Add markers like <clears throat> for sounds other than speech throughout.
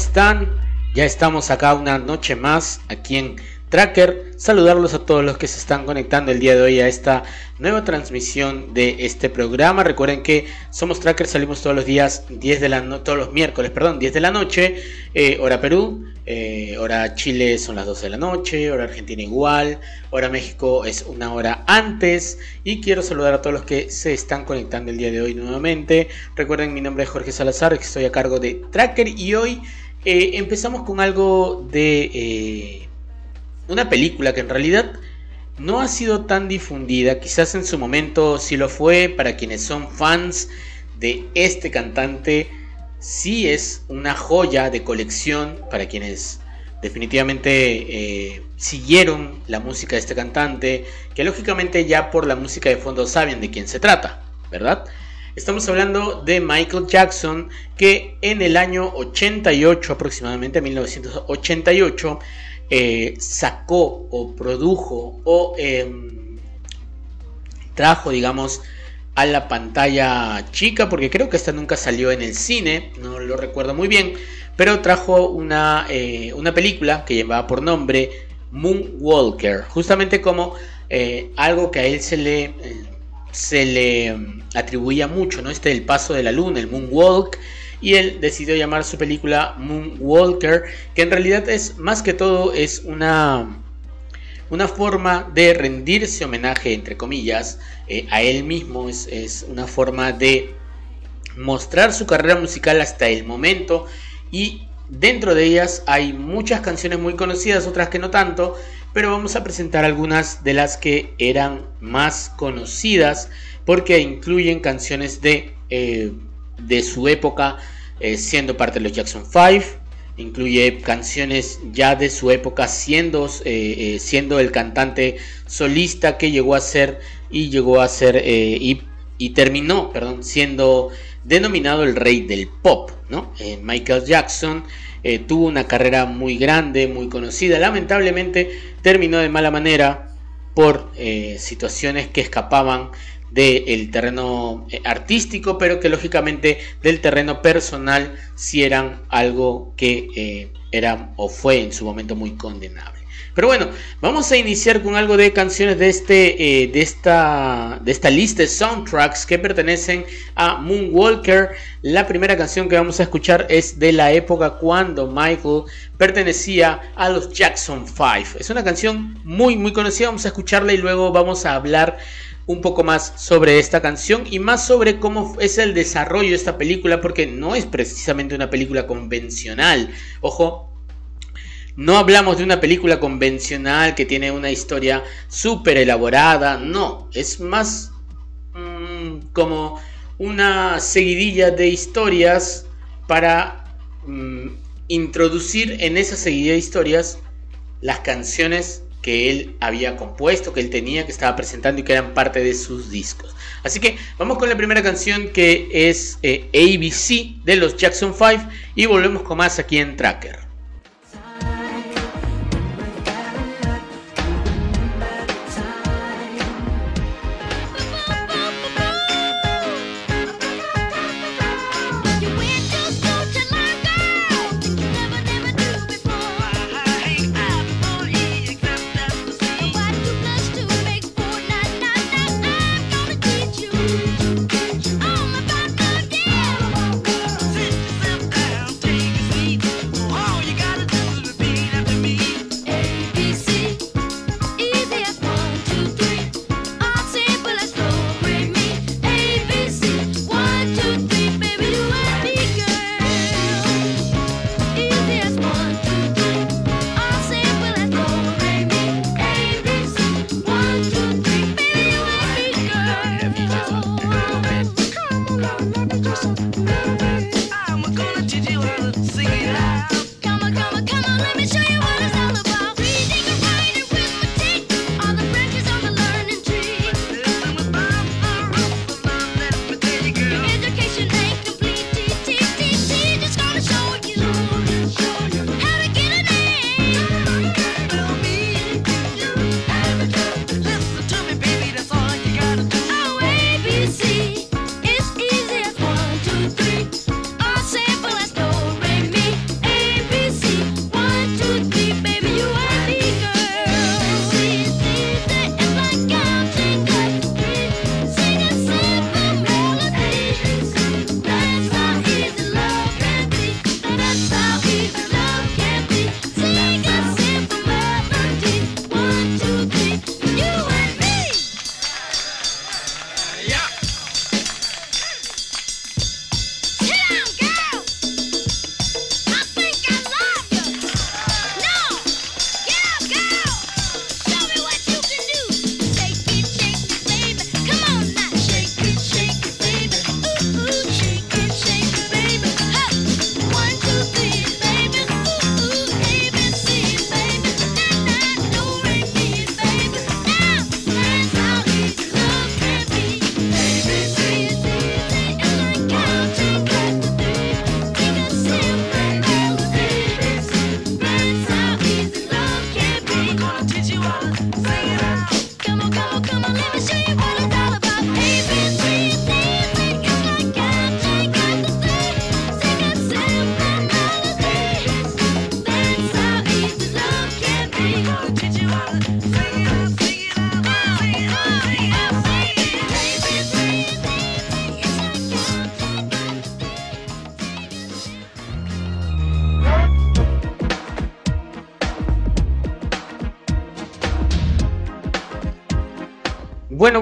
¿Cómo están? Ya estamos acá una noche más aquí en Tracker. Saludarlos a todos los que se están conectando el día de hoy a esta nueva transmisión de este programa. Recuerden que somos Tracker, salimos todos los días 10 de la no todos los miércoles, perdón, 10 de la noche, eh, hora Perú, eh, hora Chile son las 12 de la noche, hora Argentina igual, hora México es una hora antes. Y quiero saludar a todos los que se están conectando el día de hoy nuevamente. Recuerden, mi nombre es Jorge Salazar, estoy a cargo de Tracker y hoy eh, empezamos con algo de una película que en realidad no ha sido tan difundida, quizás en su momento sí lo fue, para quienes son fans de este cantante, sí es una joya de colección para quienes definitivamente eh, siguieron la música de este cantante, que lógicamente ya por la música de fondo saben de quién se trata, ¿verdad? Estamos hablando de Michael Jackson, que en el año 88 aproximadamente, 1988, eh, sacó o produjo o em, trajo, digamos, a la pantalla chica, porque creo que esta nunca salió en el cine, no lo recuerdo muy bien, pero trajo una, eh, una película que llevaba por nombre Moonwalker, justamente como eh, algo que a él se le, se le atribuía mucho, ¿no? Este el paso de la luna, el Moonwalk, y él decidió llamar su película Moonwalker, que en realidad es más que todo es una una forma de rendirse homenaje, entre comillas, eh, a él mismo, es, una forma de mostrar su carrera musical hasta el momento y dentro de ellas hay muchas canciones muy conocidas, otras que no tanto, pero vamos a presentar algunas de las que eran más conocidas porque incluyen canciones de eh, de su época eh, siendo parte de los Jackson 5. Incluye canciones ya de su época siendo, eh, siendo el cantante solista que llegó a ser y llegó a ser y, y, terminó, perdón, siendo denominado el rey del pop, ¿no? Michael Jackson tuvo una carrera muy grande, muy conocida. Lamentablemente terminó de mala manera por situaciones que escapaban del terreno eh, artístico, pero que lógicamente del terreno personal si eran algo que eh, era o fue en su momento muy condenable. Pero bueno, vamos a iniciar con algo de canciones de, este, eh, de, esta, de esta lista de soundtracks que pertenecen a Moonwalker. La primera canción que vamos a escuchar es de la época cuando Michael pertenecía a los Jackson 5. Es una canción muy muy conocida, vamos a escucharla y luego vamos a hablar un poco más sobre esta canción y más sobre cómo es el desarrollo de esta película, porque no es precisamente una película convencional. Ojo, no hablamos de una película convencional que tiene una historia súper elaborada, no, es más mm, como una seguidilla de historias para mm, introducir en esa seguidilla de historias las canciones que él había compuesto, que él tenía, que estaba presentando y que eran parte de sus discos. Así que vamos con la primera canción que es eh, ABC de los Jackson 5 y volvemos con más aquí en Tracker.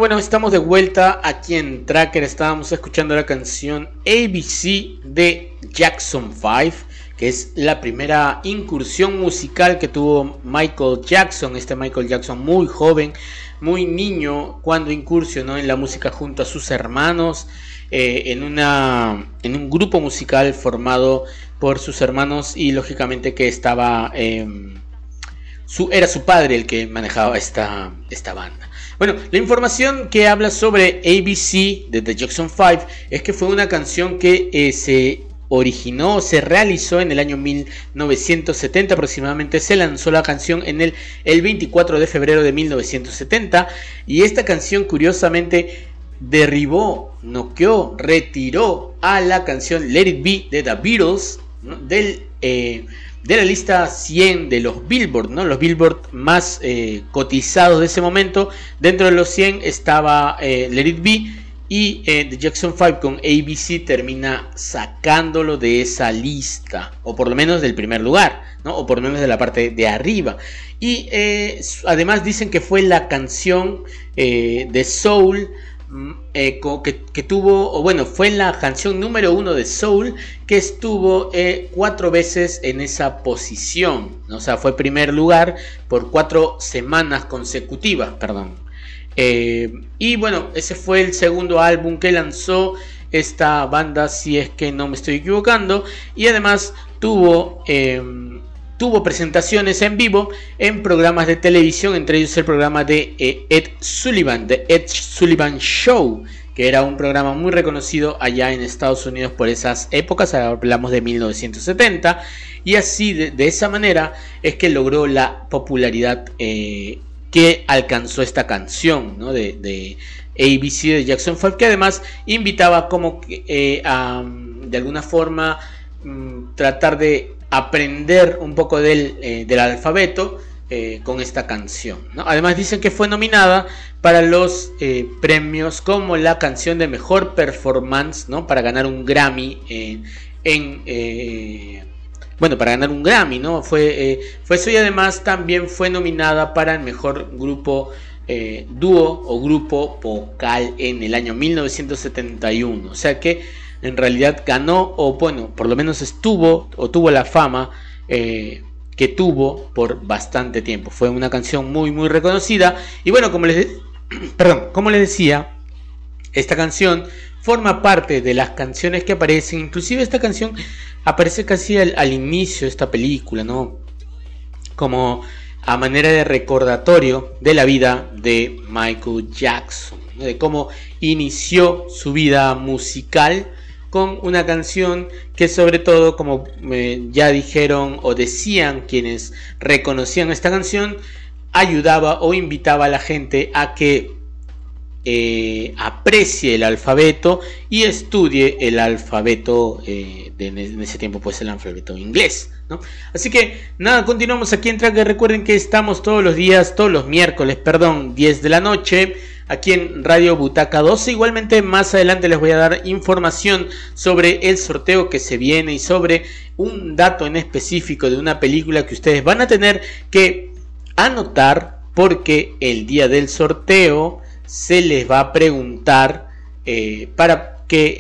Bueno, estamos de vuelta aquí en Tracker. Estábamos escuchando la canción ABC de Jackson 5, que es la primera incursión musical que tuvo Michael Jackson. Este Michael Jackson muy joven, muy niño, cuando incursionó en la música junto a sus hermanos. Eh, en, una, en un grupo musical formado por sus hermanos y lógicamente que estaba... Em, su, era su padre el que manejaba esta, esta banda. Bueno, la información que habla sobre ABC de The Jackson 5 es que fue una canción que eh, se originó, se realizó en el año 1970 aproximadamente, se lanzó la canción en el, el 24 de febrero de 1970 y esta canción curiosamente derribó, noqueó, retiró a la canción Let It Be de The Beatles del, eh, de la lista 100 de los Billboard, ¿no? los Billboard más eh, cotizados de ese momento. Dentro de los 100 estaba eh, Let It Be y The Jackson 5 con ABC termina sacándolo de esa lista, o por lo menos del primer lugar, ¿no? o por lo menos de la parte de arriba. Y además dicen que fue la canción de Soul que, tuvo, o bueno, fue la canción número uno de Soul que estuvo eh, cuatro veces en esa posición. O sea, fue primer lugar por cuatro semanas consecutivas, perdón. Eh, y bueno, ese fue el segundo álbum que lanzó esta banda, si es que no me estoy equivocando. Y además tuvo tuvo presentaciones en vivo en programas de televisión, entre ellos el programa de eh, Ed Sullivan, The Ed Sullivan Show, que era un programa muy reconocido allá en Estados Unidos por esas épocas, hablamos de 1970, y así de, esa manera es que logró la popularidad eh, que alcanzó esta canción de, ABC de Jackson 5, que además invitaba como eh, a de alguna forma mm, tratar de aprender un poco del, eh, alfabeto eh, con esta canción. Además dicen que fue nominada para los eh, premios como la canción de mejor performance, ¿no? para ganar un Grammy en... bueno, para ganar un Grammy, ¿no? Fue, fue eso y además también fue nominada para el mejor grupo dúo o grupo vocal en el año 1971. O sea que en realidad ganó, o bueno, por lo menos estuvo o tuvo la fama eh, que tuvo por bastante tiempo. Fue una canción muy, muy reconocida. Y bueno, como les, <clears throat> perdón, como les decía, esta canción forma parte de las canciones que aparecen. Inclusive esta canción aparece casi al, inicio de esta película, ¿no? Como a manera de recordatorio de la vida de Michael Jackson, de cómo inició su vida musical con una canción que sobre todo, como eh, ya dijeron o decían quienes reconocían esta canción, ayudaba o invitaba a la gente a que eh, aprecie el alfabeto y estudie el alfabeto eh, de, en ese tiempo pues el alfabeto inglés así que nada continuamos aquí en Tracker. Recuerden que estamos todos los días todos los miércoles perdón 10 de la noche aquí en Radio Butaca 12. Igualmente más adelante les voy a dar información sobre el sorteo que se viene y sobre un dato en específico de una película que ustedes van a tener que anotar porque el día del sorteo se les va a preguntar eh, para que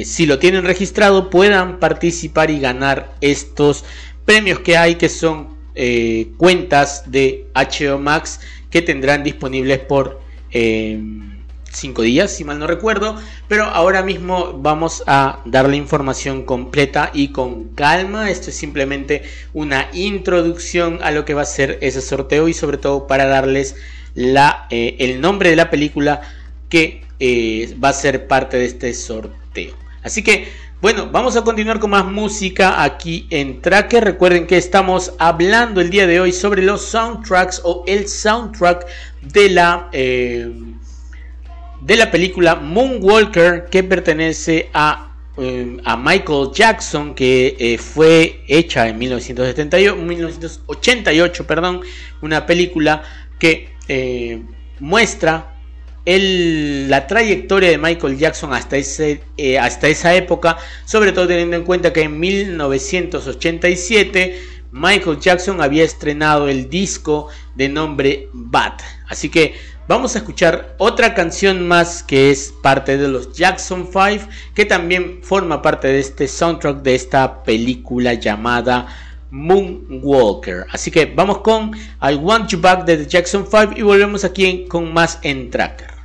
eh, si lo tienen registrado puedan participar y ganar estos premios que hay que son eh, cuentas de HO Max que tendrán disponibles por cinco días, si mal no recuerdo. Pero ahora mismo vamos a dar la información completa y con calma. Esto es simplemente una introducción a lo que va a ser ese sorteo y sobre todo para darles la, eh, el nombre de la película que eh, va a ser parte de este sorteo. Así que bueno, vamos a continuar con más música aquí en Tracker. Recuerden que estamos hablando el día de hoy sobre los soundtracks o el soundtrack de la, eh, de la película Moonwalker que pertenece a, eh, a Michael Jackson que eh, fue hecha en 1978, 1988, perdón, una película que muestra la trayectoria de Michael Jackson hasta, ese, eh, hasta esa época, sobre todo teniendo en cuenta que en 1987 Michael Jackson había estrenado el disco de nombre Bad. Así que vamos a escuchar otra canción más que es parte de los Jackson 5, que también forma parte de este soundtrack de esta película llamada Moonwalker. Así que vamos con I Want You Back de The Jackson 5 y volvemos aquí con más en Tracker.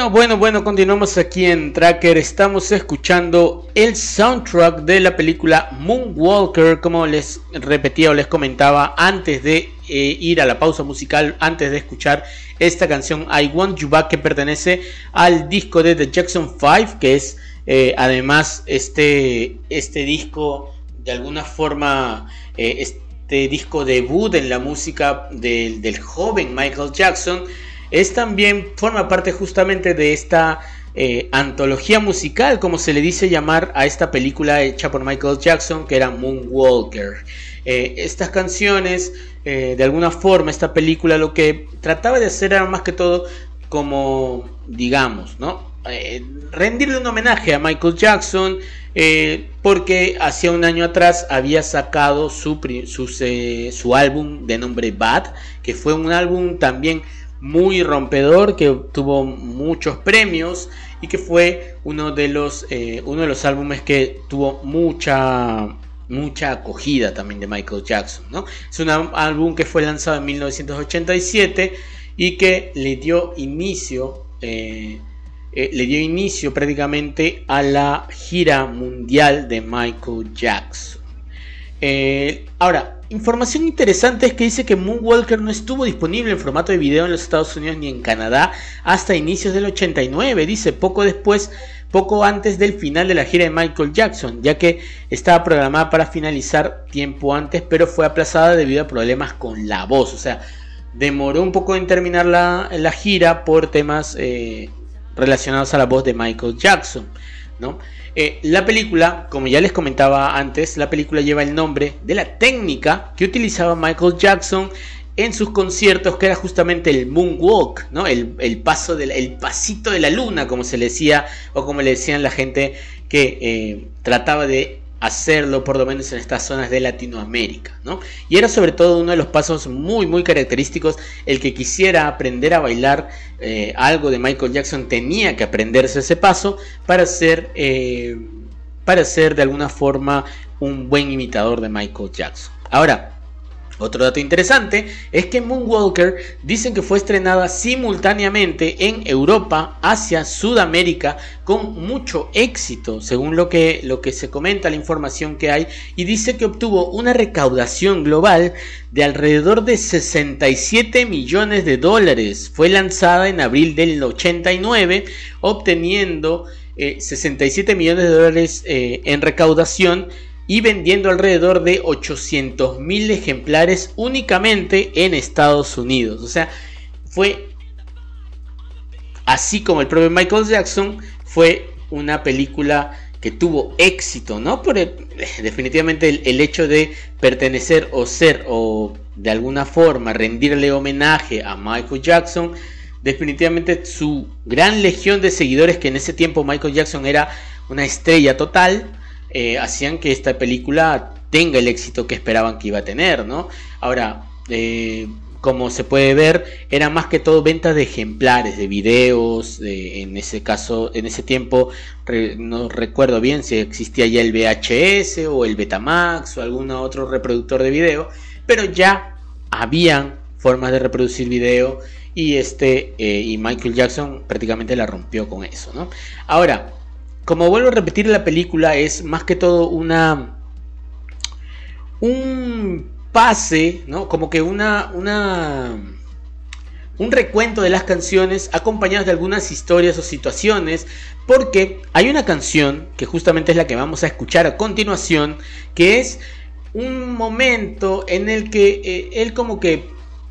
Bueno, bueno, bueno, continuamos aquí en Tracker. Estamos escuchando el soundtrack de la película Moonwalker, como les repetía o les comentaba antes de eh, ir a la pausa musical, antes de escuchar esta canción I Want You Back, que pertenece al disco de The Jackson 5, que es eh, además este, este disco de alguna forma, eh, este disco debut en la música del joven Michael Jackson es también, forma parte justamente de esta eh, antología musical, como se le dice llamar a esta película hecha por Michael Jackson, que era Moonwalker. Eh, estas canciones, eh, de alguna forma, esta película lo que trataba de hacer era más que todo como, digamos, ¿no? rendirle un homenaje a Michael Jackson, porque hacía un año atrás había sacado su, su, su álbum de nombre Bad, que fue un álbum también muy rompedor, que tuvo muchos premios y que fue uno de los, eh, uno de los álbumes que tuvo mucha, mucha acogida también de Michael Jackson. ¿no? Es un álbum que fue lanzado en 1987 y que le dio inicio, eh, eh, le dio inicio prácticamente a la gira mundial de Michael Jackson. ahora, información interesante es que dice que Moonwalker no estuvo disponible en formato de video en los Estados Unidos ni en Canadá hasta inicios del 89, dice poco después, poco antes del final de la gira de Michael Jackson, ya que estaba programada para finalizar tiempo antes, pero fue aplazada debido a problemas con la voz, o sea, demoró un poco en terminar la, gira por temas eh, relacionados a la voz de Michael Jackson, Eh, la película, como ya les comentaba antes, la película lleva el nombre de la técnica que utilizaba Michael Jackson en sus conciertos, que era justamente el moonwalk, ¿no? El, paso del el pasito de la luna, como se le decía, o como le decían la gente que eh, trataba de hacerlo por lo menos en estas zonas de Latinoamérica, ¿no? Y era sobre todo uno de los pasos muy muy característicos, el que quisiera aprender a bailar eh, algo de Michael Jackson tenía que aprenderse ese paso para ser, eh, para ser de alguna forma un buen imitador de Michael Jackson. Ahora, otro dato interesante es que Moonwalker dicen que fue estrenada simultáneamente en Europa, Asia, Sudamérica con mucho éxito, según lo que, lo que se comenta, la información que hay, y dice que obtuvo una recaudación global de alrededor de 67 millones de dólares. Fue lanzada en abril del 89, obteniendo 67 eh, millones de dólares eh, en recaudación y vendiendo alrededor de 800 mil ejemplares únicamente en Estados Unidos. O sea, fue así como el propio Michael Jackson, fue una película que tuvo éxito, ¿no? Por <laughs> definitivamente el, hecho de pertenecer o ser o de alguna forma rendirle homenaje a Michael Jackson, definitivamente su gran legión de seguidores que en ese tiempo Michael Jackson era una estrella total, eh, hacían que esta película tenga el éxito que esperaban que iba a tener, ¿no? Ahora, eh, como se puede ver, era más que todo ventas de ejemplares, de videos, en ese caso, en ese tiempo, no recuerdo bien si existía ya el VHS o el Betamax o algún otro reproductor de video, pero ya habían formas de reproducir video y este eh, y Michael Jackson prácticamente la rompió con eso, ¿no? Ahora, como vuelvo a repetir, la película es más que todo una. un pase, ¿no? Como que una. un recuento de las canciones acompañadas de algunas historias o situaciones, porque hay una canción que justamente es la que vamos a escuchar a continuación, que es un momento en el que eh, él como que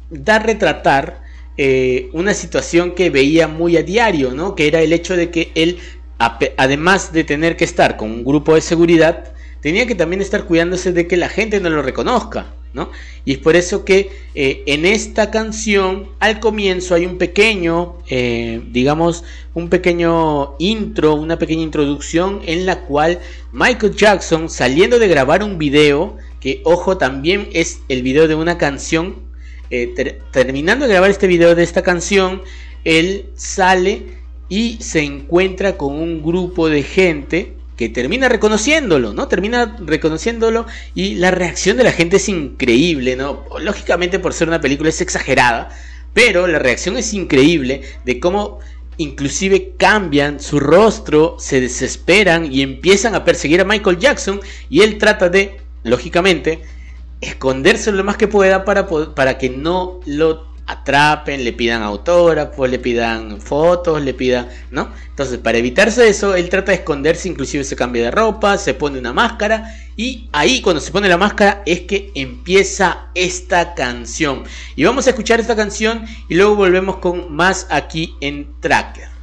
da a retratar eh, una situación que veía muy a diario, ¿no? Que era el hecho de que él además de tener que estar con un grupo de seguridad, tenía que también estar cuidándose de que la gente no lo reconozca, ¿no? Y es por eso que eh, en esta canción, al comienzo hay un pequeño, eh, digamos, un pequeño intro, una pequeña introducción en la cual Michael Jackson, saliendo de grabar un video, que ojo, también es el video de una canción, eh, terminando de grabar este video de esta canción, él sale y se encuentra con un grupo de gente que termina reconociéndolo, ¿no? Termina reconociéndolo y la reacción de la gente es increíble, ¿no? Lógicamente por ser una película es exagerada, pero la reacción es increíble de cómo inclusive cambian su rostro, se desesperan y empiezan a perseguir a Michael Jackson y él trata de, lógicamente, esconderse lo más que pueda para, para que no lo atrapen, le pidan autógrafos, le pidan fotos, le pidan, ¿no? Entonces, para evitarse eso, él trata de esconderse, inclusive se cambia de ropa, se pone una máscara y ahí cuando se pone la máscara es que empieza esta canción. Y vamos a escuchar esta canción y luego volvemos con más aquí en Tracker.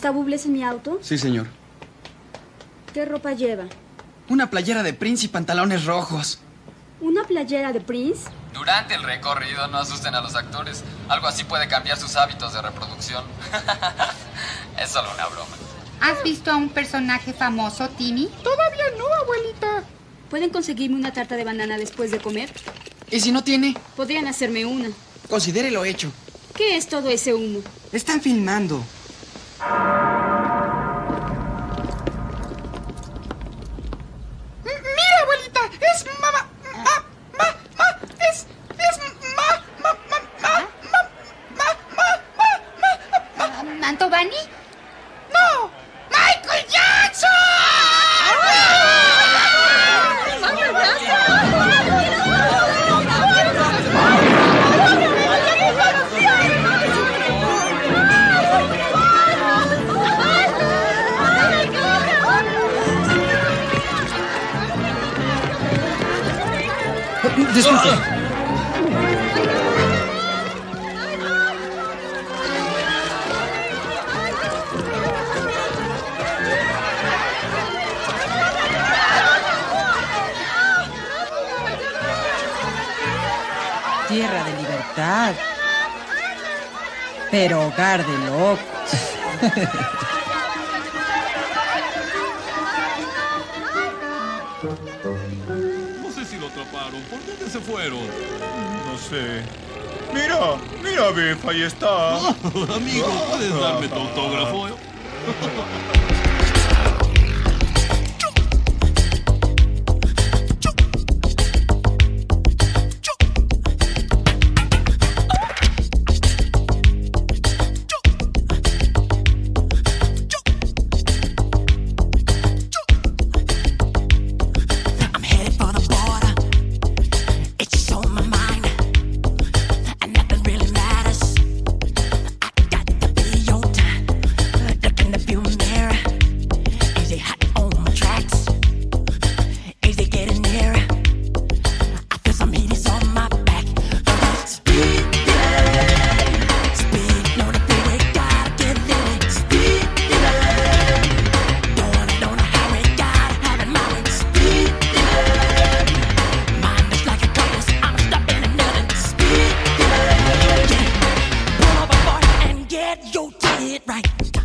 ¿Está Bubles en mi auto? Sí, señor. ¿Qué ropa lleva? Una playera de Prince y pantalones rojos. ¿Una playera de Prince? Durante el recorrido no asusten a los actores. Algo así puede cambiar sus hábitos de reproducción. <laughs> es solo una broma. ¿Has visto a un personaje famoso, Timmy? Todavía no, abuelita. ¿Pueden conseguirme una tarta de banana después de comer? ¿Y si no tiene? Podrían hacerme una. Considere lo hecho. ¿Qué es todo ese humo? Están filmando. Mira, abuelita, es mamá. Ma, es, ma, ma, ma, Tierra de libertad. Pero hogar de locos. <laughs> fueron? No sé. Mira, mira, Biff, ahí está. <laughs> Amigo, ¿puedes darme tu autógrafo? <laughs> Get your did right.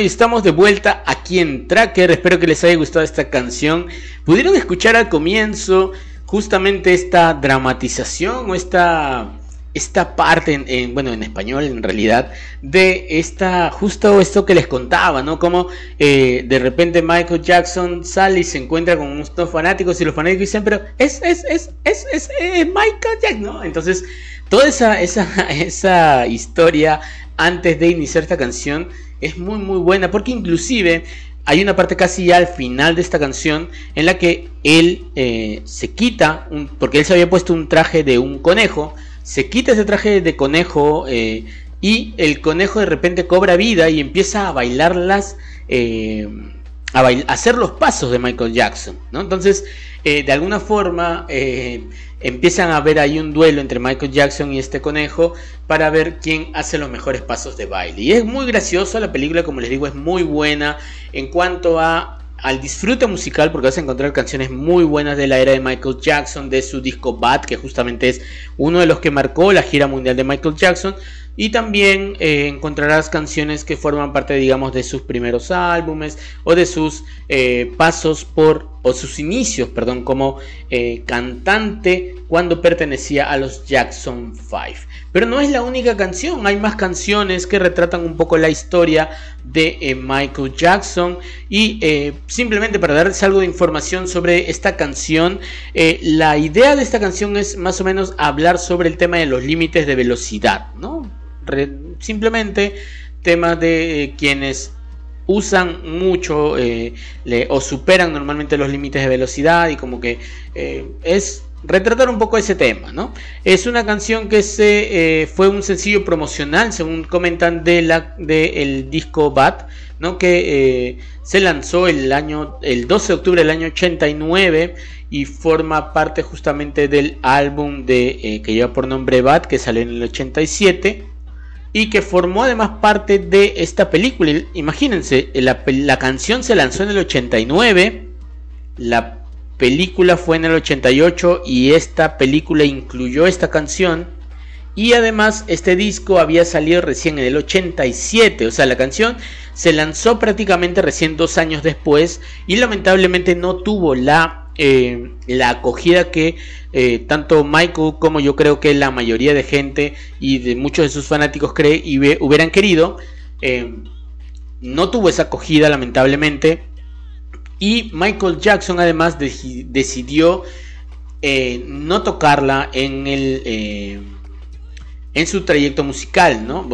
Y estamos de vuelta aquí en Tracker. Espero que les haya gustado esta canción. Pudieron escuchar al comienzo justamente esta dramatización o esta esta parte, en, en, bueno, en español en realidad, de esta, justo esto que les contaba, ¿no? Como eh, de repente Michael Jackson sale y se encuentra con unos fanáticos y los fanáticos dicen, pero es, es, es, es, es, es Michael Jackson, ¿no? Entonces, toda esa, esa, <laughs> esa historia antes de iniciar esta canción es muy, muy buena, porque inclusive hay una parte casi ya al final de esta canción en la que él eh, se quita, un, porque él se había puesto un traje de un conejo, se quita ese traje de conejo eh, y el conejo de repente cobra vida y empieza a bailarlas, eh, a, hacer los pasos de Michael Jackson. ¿no? Entonces, eh, de alguna forma, eh, empiezan a ver ahí un duelo entre Michael Jackson y este conejo para ver quién hace los mejores pasos de baile. Y es muy gracioso, la película, como les digo, es muy buena en cuanto a al disfrute musical porque vas a encontrar canciones muy buenas de la era de Michael Jackson, de su disco Bad, que justamente es uno de los que marcó la gira mundial de Michael Jackson. Y también eh, encontrarás canciones que forman parte, digamos, de sus primeros álbumes o de sus eh, pasos por, o sus inicios, perdón, como eh, cantante cuando pertenecía a los Jackson 5. Pero no es la única canción, hay más canciones que retratan un poco la historia de Michael Jackson. Y simplemente para darles algo de información sobre esta canción, la idea de esta canción es más o menos hablar sobre el tema de los límites de velocidad, ¿no? Simplemente temas de quienes usan mucho eh, o superan normalmente los límites de velocidad y como que eh, es retratar un poco ese tema, ¿no? Es una canción que se eh, fue un sencillo promocional, según comentan de la de el disco Bad, ¿no? Que eh, se lanzó el año el 12 de octubre del año 89 y forma parte justamente del álbum de eh, que lleva por nombre Bad, que salió en el 87 y que formó además parte de esta película. Imagínense, la, canción se lanzó en el 89, la película fue en el 88 y esta película incluyó esta canción. Y además este disco había salido recién en el 87, o sea, la canción se lanzó prácticamente recién dos años después y lamentablemente no tuvo la eh, la acogida que eh, tanto Michael como yo creo que la mayoría de gente y de muchos de sus fanáticos cree y hubieran querido. Eh, no tuvo esa acogida lamentablemente. Y Michael Jackson además de decidió eh, no tocarla en el en su trayecto musical, ¿no?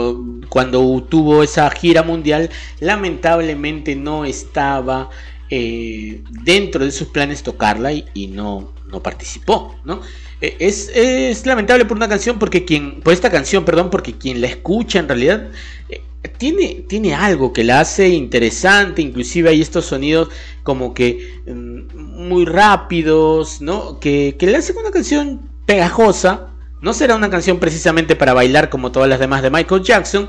Cuando tuvo esa gira mundial, lamentablemente no estaba dentro de sus planes tocarla y no, no, participó, ¿no? Eh, es, es, lamentable por una canción porque quien, por esta canción, perdón, porque quien la escucha en realidad eh, tiene, tiene algo que la hace interesante, inclusive hay estos sonidos como que mm, muy rápidos, ¿no? Que, que le hacen una canción pegajosa, no será una canción precisamente para bailar como todas las demás de Michael Jackson,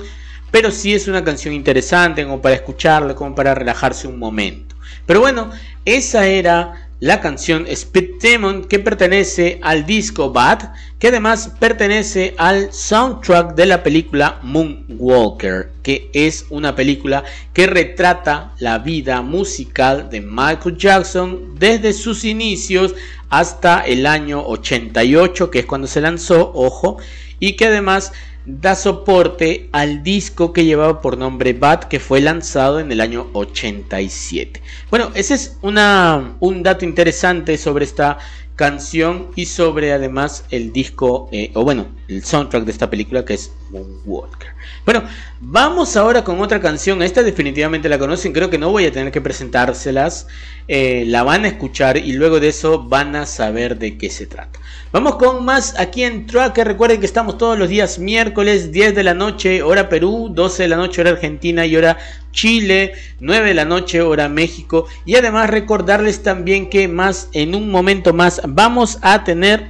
pero sí es una canción interesante como para escucharla, como para relajarse un momento. Pero bueno, esa era la canción Speed Demon que pertenece al disco Bad, que además pertenece al soundtrack de la película Moonwalker, que es una película que retrata la vida musical de Michael Jackson desde sus inicios hasta el año 88, que es cuando se lanzó, ojo, y que además da soporte al disco que llevaba por nombre Bad que fue lanzado en el año 87. Bueno, ese es una, un dato interesante sobre esta canción y sobre además el disco, eh, o bueno, el soundtrack de esta película que es Moonwalker. Bueno, vamos ahora con otra canción. Esta definitivamente la conocen, creo que no voy a tener que presentárselas. Eh, la van a escuchar y luego de eso van a saber de qué se trata. Vamos con más aquí en Tracker. Recuerden que estamos todos los días miércoles 10 de la noche, hora Perú, 12 de la noche, hora Argentina y hora Chile, 9 de la noche, hora México. Y además recordarles también que más en un momento más vamos a tener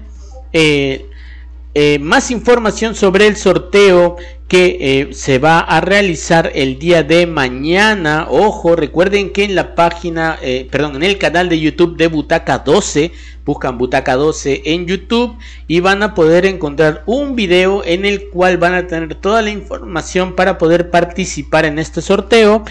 eh, eh, más información sobre el sorteo que eh, se va a realizar el día de mañana. Ojo, recuerden que en la página, eh, perdón, en el canal de YouTube de Butaca 12, buscan Butaca 12 en YouTube y van a poder encontrar un video en el cual van a tener toda la información para poder participar en este sorteo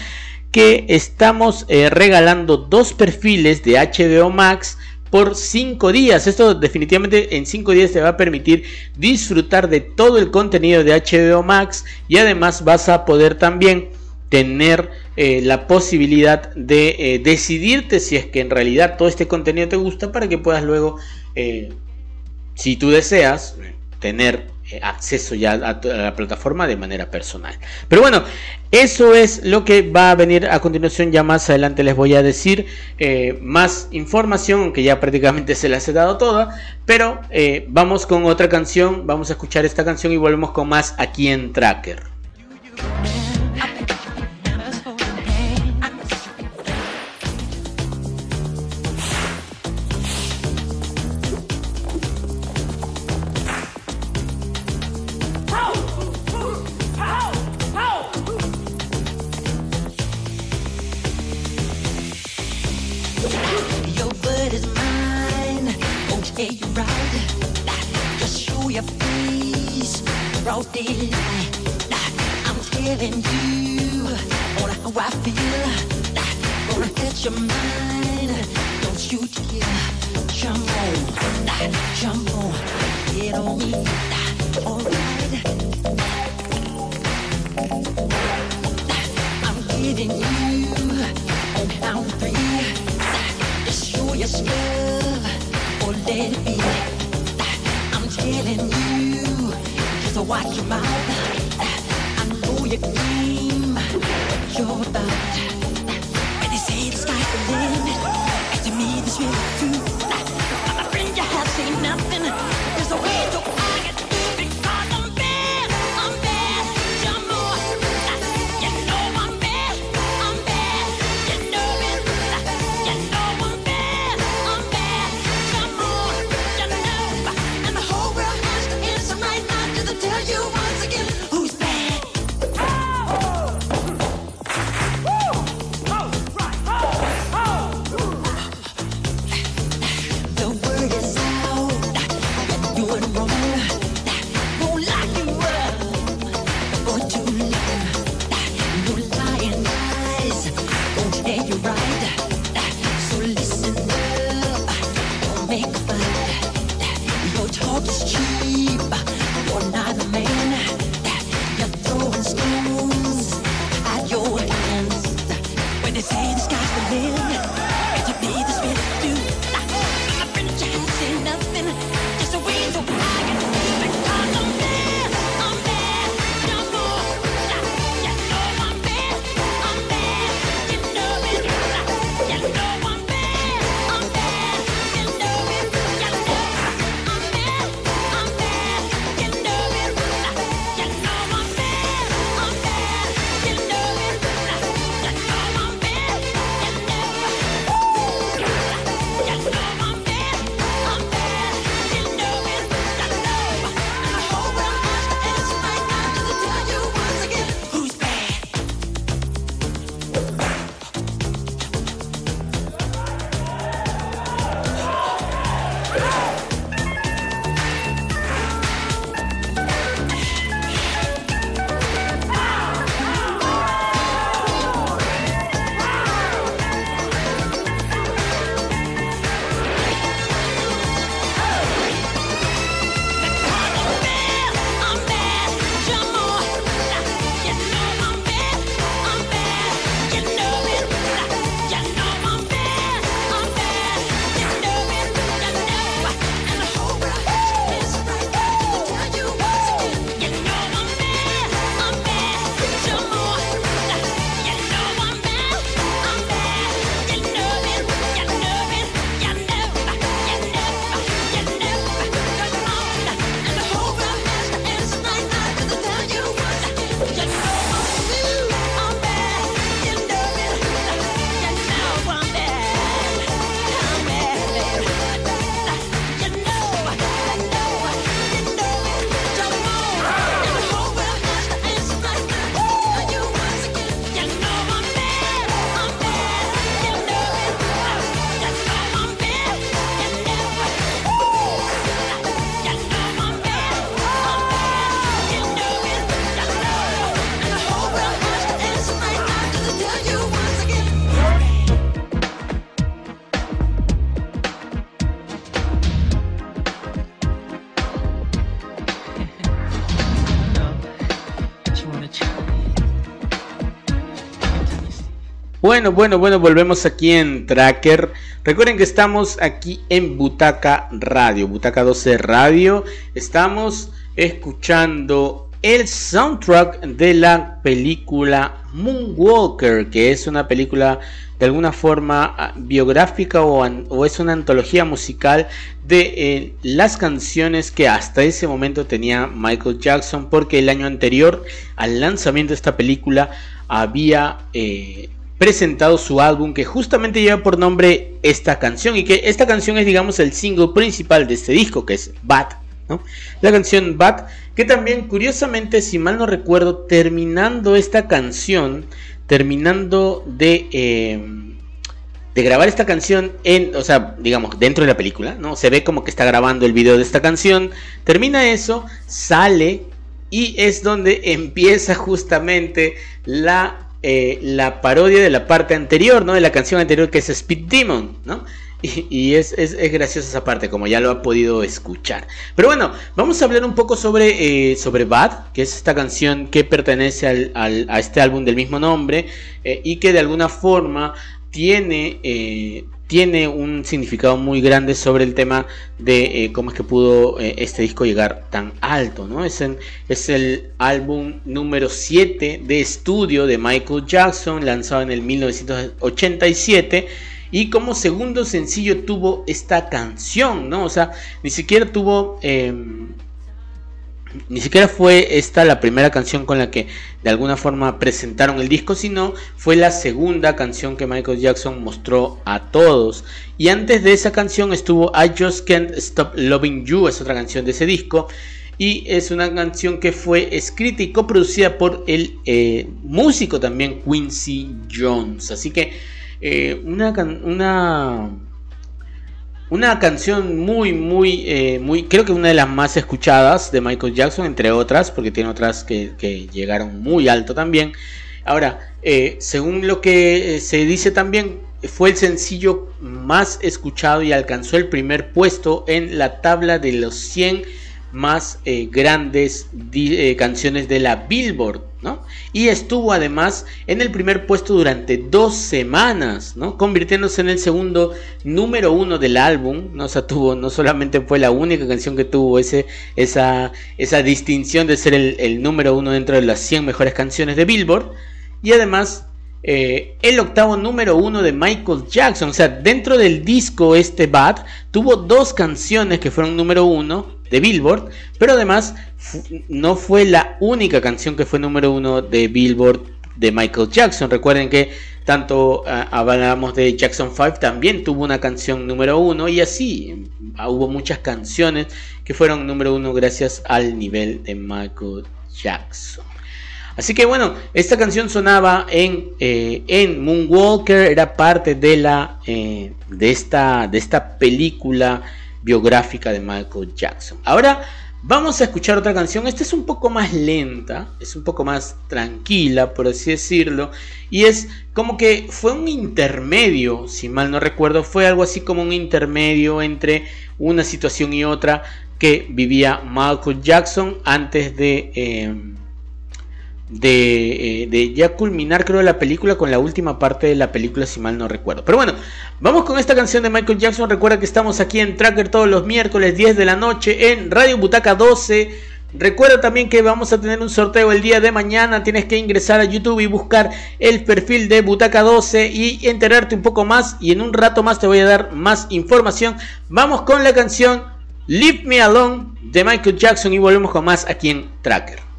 que estamos regalando dos perfiles de HBO Max por 5 días. Esto definitivamente en 5 días te va a permitir disfrutar de todo el contenido de HBO Max y además vas a poder también tener eh, la posibilidad de eh, decidirte si es que en realidad todo este contenido te gusta para que puedas luego, eh, si tú deseas, tener acceso ya a, a la plataforma de manera personal. Pero bueno, eso es lo que va a venir a continuación. Ya más adelante les voy a decir eh, más información, aunque ya prácticamente <laughs> se las he dado toda. Pero eh, vamos con otra canción, vamos a escuchar esta canción y volvemos con más aquí en Tracker. Bueno, bueno, bueno, volvemos aquí en Tracker. Recuerden que estamos aquí en Butaca Radio, Butaca 12 Radio. Estamos escuchando el soundtrack de la película Moonwalker, que es una película de alguna forma ah, biográfica o, es una antología musical de eh, las canciones que hasta ese momento tenía Michael Jackson, porque el año anterior al lanzamiento de esta película había eh, presentado su álbum que justamente lleva por nombre esta canción y que esta canción es digamos el single principal de este disco que es Bad. ¿no? La canción Bad, que también curiosamente, si mal no recuerdo, terminando esta canción, terminando de, eh, de grabar esta canción en, o sea, digamos, dentro de la película, ¿no? Se ve como que está grabando el video de esta canción, termina eso, sale y es donde <laughs> empieza justamente la, eh, la parodia de la parte anterior, ¿no? De la canción anterior que es Speed Demon, ¿no? Y, es, es, es graciosa esa parte, como ya lo ha podido escuchar. Pero bueno, vamos a hablar un poco sobre, eh, sobre Bad, que es esta canción que pertenece al, al- a este álbum del mismo nombre eh, y que de alguna forma tiene, tiene un significado muy grande sobre el tema de eh, cómo es que pudo eh, este disco llegar tan alto. ¿no? Es, el álbum número 7 de estudio de Michael Jackson, lanzado en el 1987. Y como segundo sencillo tuvo esta canción, ¿no? O sea, ni siquiera tuvo... em, ni siquiera fue esta la primera canción con la que de alguna forma presentaron el disco, sino fue la segunda canción que Michael Jackson mostró a todos. Y antes de esa canción estuvo I Just Can't Stop Loving You, es otra canción de ese disco. Y es una canción que fue escrita y coproducida por el eh, músico también Quincy Jones. Así que eh, una, una una canción muy, muy, eh, muy, creo que una de las más escuchadas de Michael Jackson, entre otras, porque tiene otras que, que llegaron muy alto también. Ahora, eh, según lo que eh, se dice también, fue el sencillo más escuchado y alcanzó el primer puesto en la tabla de los 100 más eh, grandes eh, canciones de la Billboard, ¿no? Y estuvo además en el primer puesto durante dos semanas. Convirtiéndose en el segundo número uno del álbum, ¿no? O no solamente fue la única canción que tuvo ese, esa, esa distinción de ser el, el número uno dentro de las 100 mejores canciones de Billboard, y además eh, el octavo número uno de Michael Jackson. O sea, dentro del disco este Bad tuvo dos canciones que fueron número uno de Billboard, pero además no fue la única canción que fue número uno de Billboard de Michael Jackson. Recuerden que tanto ah, hablamos de Jackson 5 también tuvo una canción número uno y así ah, hubo muchas canciones que fueron número uno gracias al nivel de Michael Jackson. Así que bueno, esta canción sonaba en, eh, en Moonwalker, era parte de, la, eh, de, esta, de esta película biográfica de Michael Jackson. Ahora vamos a escuchar otra canción, esta es un poco más lenta, es un poco más tranquila, por así decirlo, y es como que fue un intermedio, si mal no recuerdo, fue algo así como un intermedio entre una situación y otra que vivía Michael Jackson antes de... eh, de, eh, de ya culminar creo la película con la última parte de la película si mal no recuerdo. Pero bueno, vamos con esta canción de Michael Jackson. Recuerda que estamos aquí en Tracker todos los miércoles 10 de la noche en Radio Butaca 12. Recuerda también que vamos a tener un sorteo el día de mañana. Tienes que ingresar a YouTube y buscar el perfil de Butaca 12 y enterarte un poco más. Y en un rato más te voy a dar más información. Vamos con la canción Leave Me Alone de Michael Jackson y volvemos con más aquí en Tracker.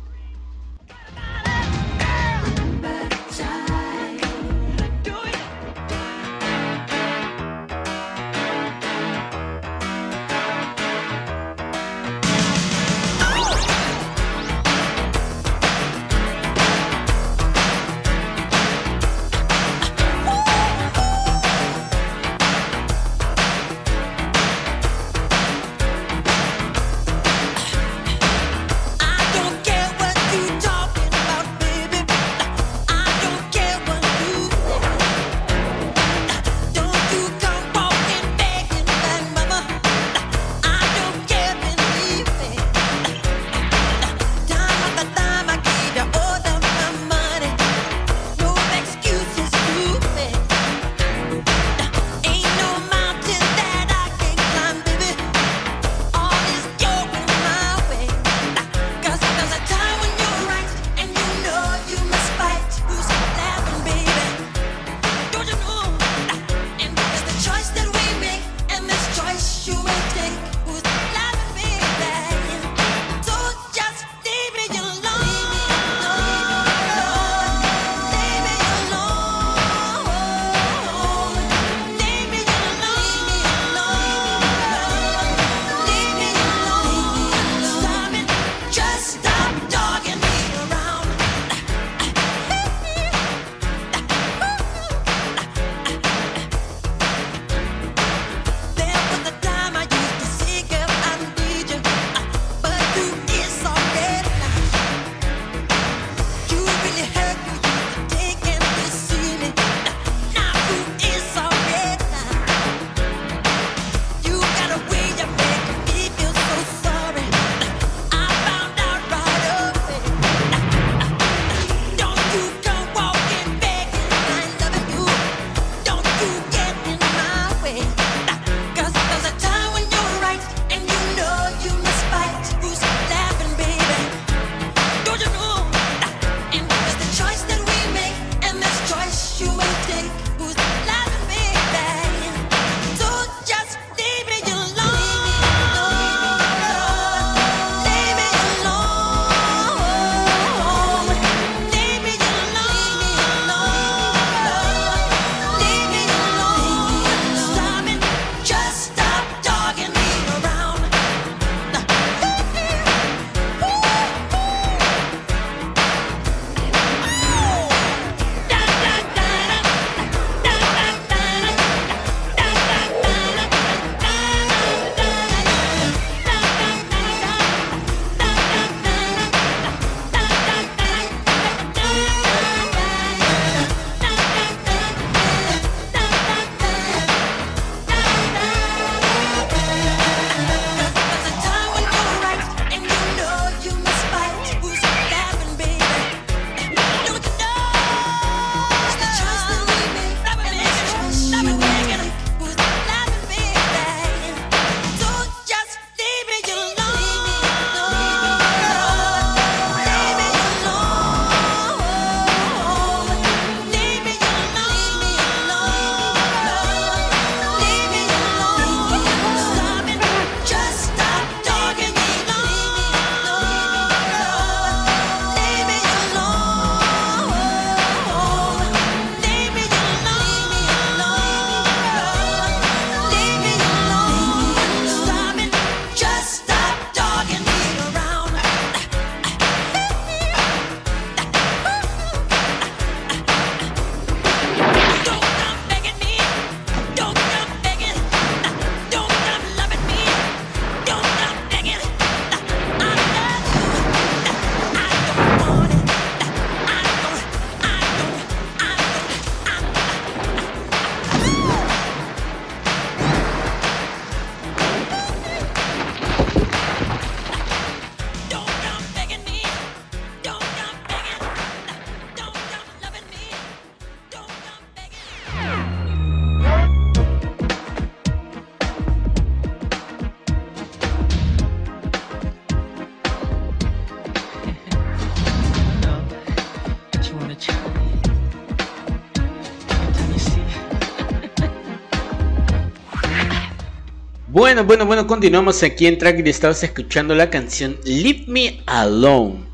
Bueno, bueno, bueno, continuamos aquí en Track y estabas escuchando la canción Leave Me Alone.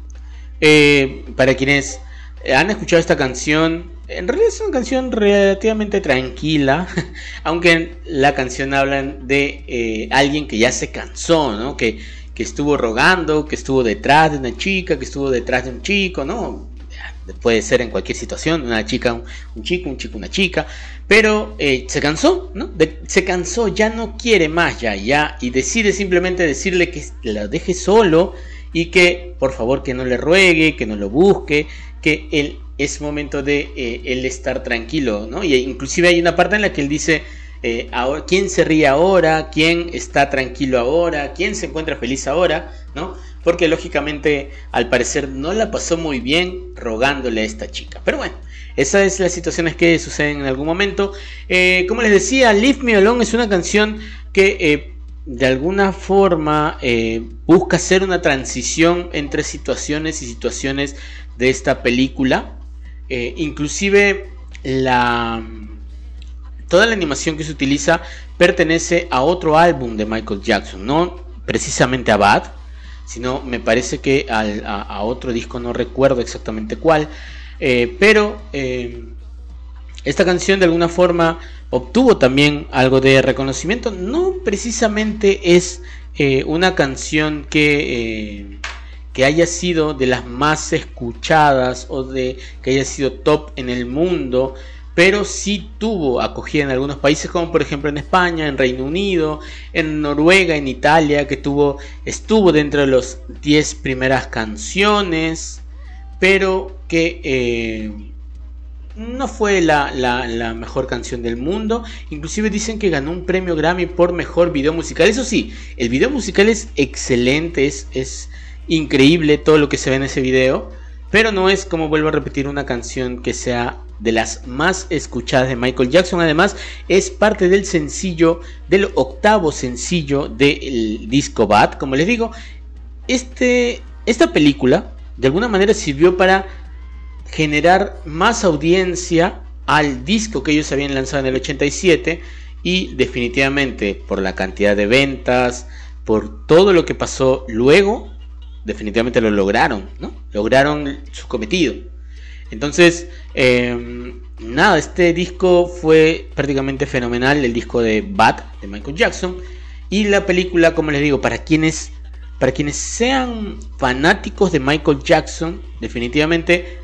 Eh, para quienes han escuchado esta canción, en realidad es una canción relativamente tranquila, <laughs> aunque la canción habla de eh, alguien que ya se cansó, ¿no? Que, que estuvo rogando, que estuvo detrás de una chica, que estuvo detrás de un chico, ¿no? Puede ser en cualquier situación, una chica, un, chico, un chico, una chica, pero eh, se cansó, ¿no? Se cansó, ya no quiere más, ya, ya, y decide simplemente decirle que la deje solo y que por favor que no le ruegue, que no lo busque, que él es momento de eh, él estar tranquilo, ¿no? Y inclusive hay una parte en la que él dice, eh, ahora, ¿quién se ríe ahora? ¿Quién está tranquilo ahora? ¿Quién se encuentra feliz ahora? ¿No? Porque lógicamente al parecer no la pasó muy bien rogándole a esta chica. Pero bueno, esas es las situaciones que suceden en algún momento. Eh, como les decía, Leave Me Alone es una canción que eh, de alguna forma eh, busca hacer una transición entre situaciones y situaciones de esta película. Inclusive la toda la animación que se utiliza pertenece a otro álbum de Michael Jackson, no precisamente a Bad, sino me parece que al- a, otro disco, no recuerdo exactamente cuál, eh, pero eh, esta canción de alguna forma obtuvo también algo de reconocimiento, no precisamente es eh, una canción que... que haya sido de las más escuchadas o de que haya sido top en el mundo, pero sí tuvo acogida en algunos países como por ejemplo en España, en Reino Unido, en Noruega, en Italia, que tuvo estuvo dentro de los 10 primeras canciones, pero que eh, no fue la mejor canción del mundo. Inclusive dicen que ganó un premio Grammy por mejor video musical. Eso sí, el video musical es excelente, es, es increíble todo lo que se ve en ese video. Pero no es, como vuelvo a repetir, una canción que sea de las más escuchadas de Michael Jackson. Además, es parte del sencillo, del octavo sencillo del disco Bad. Como les digo, este, esta película de alguna manera sirvió para generar más audiencia al disco que ellos habían lanzado en el 87 y definitivamente por la cantidad de ventas, por todo lo que pasó luego, definitivamente lo lograron, ¿no? Lograron su cometido. Entonces, eh, nada, este disco fue prácticamente fenomenal, el disco de Bad de Michael Jackson y la película, como les digo, para quienes para quienes sean fanáticos de Michael Jackson, definitivamente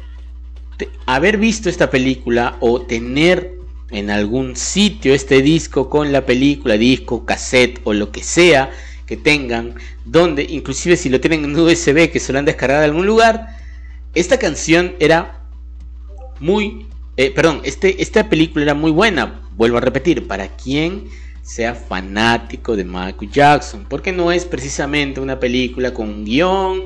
te- haber visto esta película o tener en algún sitio este disco con la película, disco, cassette o lo que sea que tengan, donde inclusive si lo tienen en USB que se lo han descargado de algún lugar, esta canción era muy, eh, perdón, este, esta película era muy buena, vuelvo a repetir, para quien sea fanático de Michael Jackson, porque no es precisamente una película con un guion,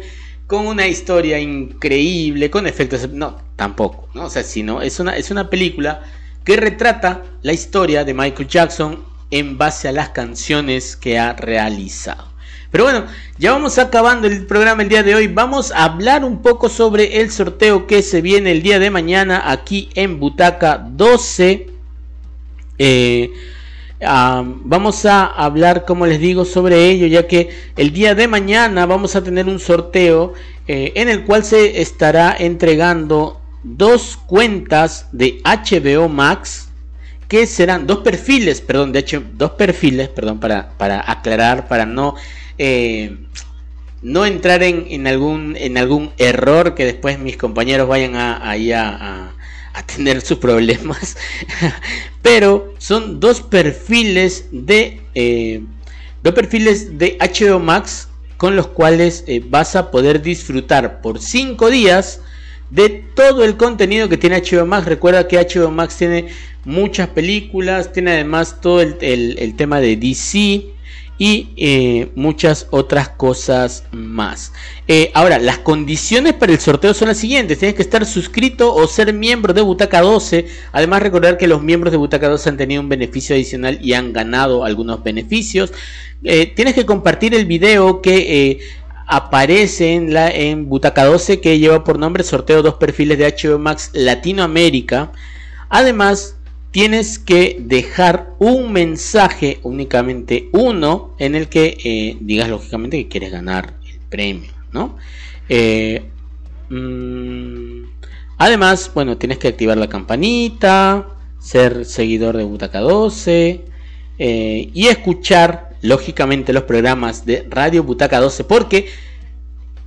con una historia increíble, con efectos, no, tampoco, ¿no? O sea, sino es una, es una película que retrata la historia de Michael Jackson en base a las canciones que ha realizado. Pero bueno, ya vamos acabando el programa el día de hoy. Vamos a hablar un poco sobre el sorteo que se viene el día de mañana aquí en Butaca 12. Eh, vamos a hablar, como les digo, sobre ello, ya que el día de mañana vamos a tener un sorteo eh, en el cual se estará entregando dos cuentas de HBO Max que serán dos perfiles, perdón, de hecho, dos perfiles, perdón, para, para aclarar, para no, eh, no entrar en, algún, error que después mis compañeros vayan a, ahí a, tener sus problemas. <laughs> Pero son dos perfiles de, eh, dos perfiles de HBO Max con los cuales eh, vas a poder disfrutar por 5 días de todo el contenido que tiene HBO Max. Recuerda que HBO Max tiene muchas películas, tiene además todo el tema de DC y eh, muchas otras cosas más. Eh, ahora, las condiciones para el sorteo son las siguientes. Tienes que estar suscrito o ser miembro de Butaca 12. Además, recordar que los miembros de Butaca 12 han tenido un beneficio adicional y han ganado algunos beneficios. Eh, tienes que compartir el video que... aparece en la en Butaca 12 que lleva por nombre sorteo dos perfiles de HBO Max Latinoamérica. Además, tienes que dejar un mensaje, únicamente uno, en el que eh, digas lógicamente que quieres ganar el premio, ¿no? Eh, mm, además, bueno, tienes que activar la campanita, ser seguidor de Butaca 12 eh, y escuchar lógicamente los programas de Radio Butaca 12 porque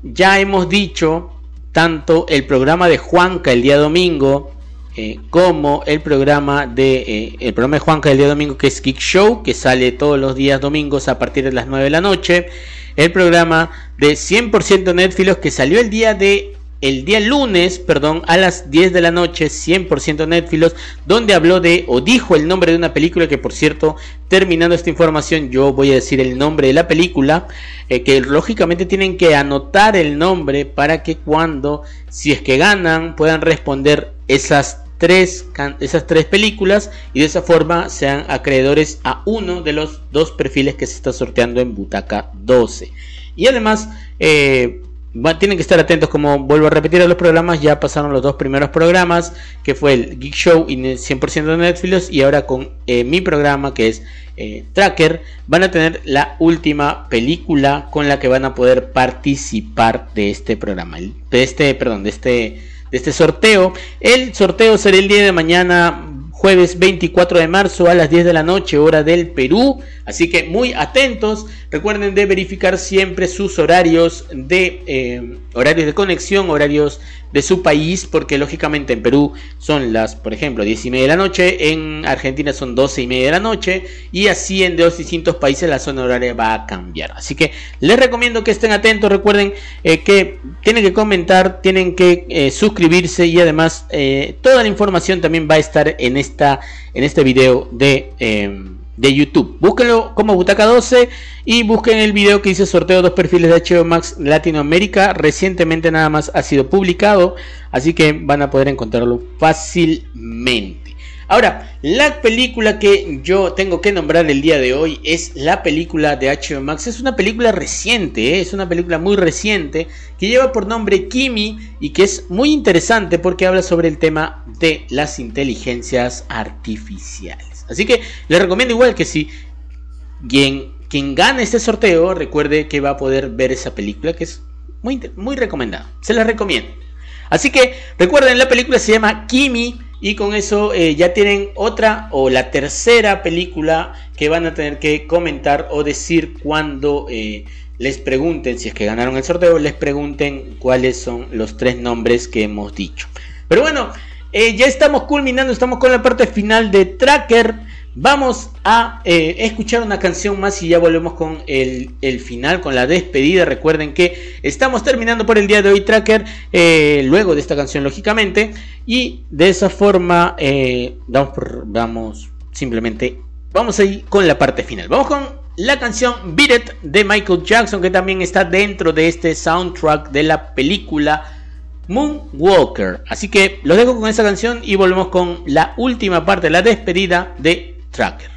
ya hemos dicho tanto el programa de Juanca el día domingo eh, como el programa de eh, el programa de Juanca el día domingo que es Geek Show que sale todos los días domingos a partir de las 9 de la noche. El programa de 100% Netflix que salió el día de el día lunes, perdón, a las 10 de la noche, 100% Netflix, donde habló de o dijo el nombre de una película que por cierto, terminando esta información, yo voy a decir el nombre de la película, eh, que lógicamente tienen que anotar el nombre para que cuando, si es que ganan, puedan responder esas esas tres películas y de esa forma sean acreedores a uno de los dos perfiles que se está sorteando en Butaca 12. Y además, eh, tienen que estar atentos, como vuelvo a repetir a los programas, ya pasaron los dos primeros programas, que fue el Geek Show y 100% de Netflix, y ahora con eh, mi programa, que es eh, Tracker, van a tener la última película con la que van a poder participar de este programa, de este, perdón, de este, de este sorteo. El sorteo será el día de mañana jueves 24 de marzo a las 10 de la noche, hora del Perú. Así que muy atentos. Recuerden de verificar siempre sus horarios de eh, horarios de conexión, horarios de su país, porque lógicamente en Perú son las, por ejemplo, 10 y media de la noche, en Argentina son 12 y media de la noche, y así en dos distintos países la zona horaria va a cambiar. Así que les recomiendo que estén atentos, recuerden eh, que tienen que comentar, tienen que eh, suscribirse y además toda la información también va a estar en esta en este video de de YouTube. Búsquenlo como Butaca 12 y busquen el video que dice sorteo dos perfiles de HBO Max Latinoamérica. Recientemente nada más ha sido publicado, así que van a poder encontrarlo fácilmente. Ahora, la película que yo tengo que nombrar el día de hoy es la película de HBO Max. Es una película reciente, ¿eh? es una película muy reciente que lleva por nombre Kimi y que es muy interesante porque habla sobre el tema de las inteligencias artificiales. Así que les recomiendo igual que si quien, quien gane este sorteo, recuerde que va a poder ver esa película que es muy, muy recomendada. Se la recomiendo. Así que recuerden, la película se llama Kimi y con eso eh, ya tienen otra o la tercera película que van a tener que comentar o decir cuando eh, les pregunten, si es que ganaron el sorteo, les pregunten cuáles son los tres nombres que hemos dicho. Pero bueno, eh, ya estamos culminando, estamos con la parte final de Tracker. Vamos a eh, escuchar una canción más y ya volvemos con el, final, con la despedida. Recuerden que estamos terminando por el día de hoy Tracker, eh, luego de esta canción lógicamente. Y de esa forma vamos, simplemente, vamos a ir con la parte final. Vamos con la canción Beat It de Michael Jackson que también está dentro de este soundtrack de la película Moonwalker. Así que los dejo con esa canción y volvemos con la última parte, la despedida de Tracker.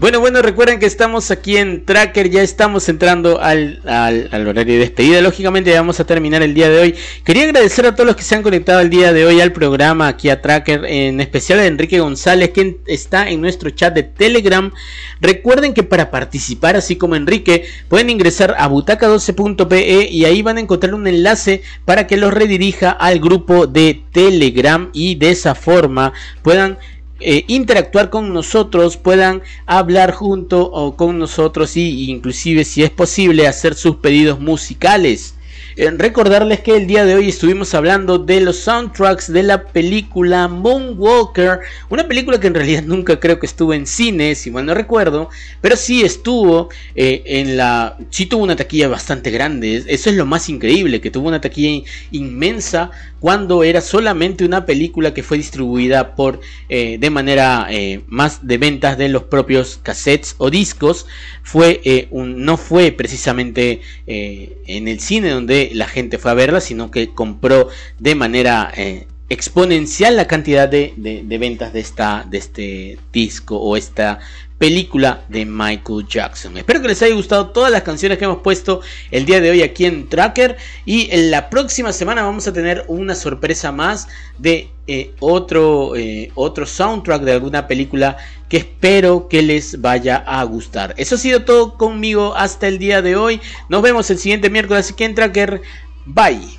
Bueno, bueno, recuerden que estamos aquí en Tracker, ya estamos entrando al, al, al, horario de despedida. Lógicamente ya vamos a terminar el día de hoy. Quería agradecer a todos los que se han conectado el día de hoy al programa, aquí a Tracker, en especial a Enrique González, quien está en nuestro chat de Telegram. Recuerden que para participar, así como Enrique, pueden ingresar a butaca12.pe y ahí van a encontrar un enlace para que los redirija al grupo de Telegram y de esa forma puedan eh, interactuar con nosotros, puedan hablar junto o con nosotros y inclusive si es posible hacer sus pedidos musicales. Eh, recordarles que el día de hoy estuvimos hablando de los soundtracks de la película Moonwalker, una película que en realidad <laughs> nunca creo que estuvo en cine, si mal no recuerdo, pero sí estuvo eh, en la... sí tuvo una taquilla bastante grande, eso es lo más increíble, que tuvo una taquilla inmensa cuando era solamente una película que fue distribuida por eh, de manera más de ventas de los propios cassettes o discos. Fue un, no fue precisamente en el cine donde la gente fue a verla sino que compró de manera eh, exponencial la cantidad de, de, ventas de esta de este disco o esta película de Michael Jackson. Espero que les haya gustado todas las canciones que hemos puesto el día de hoy aquí en Tracker y en la próxima semana vamos a tener una sorpresa más de eh, otro, eh, otro soundtrack de alguna película que espero que les vaya a gustar. Eso ha sido todo conmigo hasta el día de hoy. Nos vemos el siguiente miércoles. Así que entra, Bye.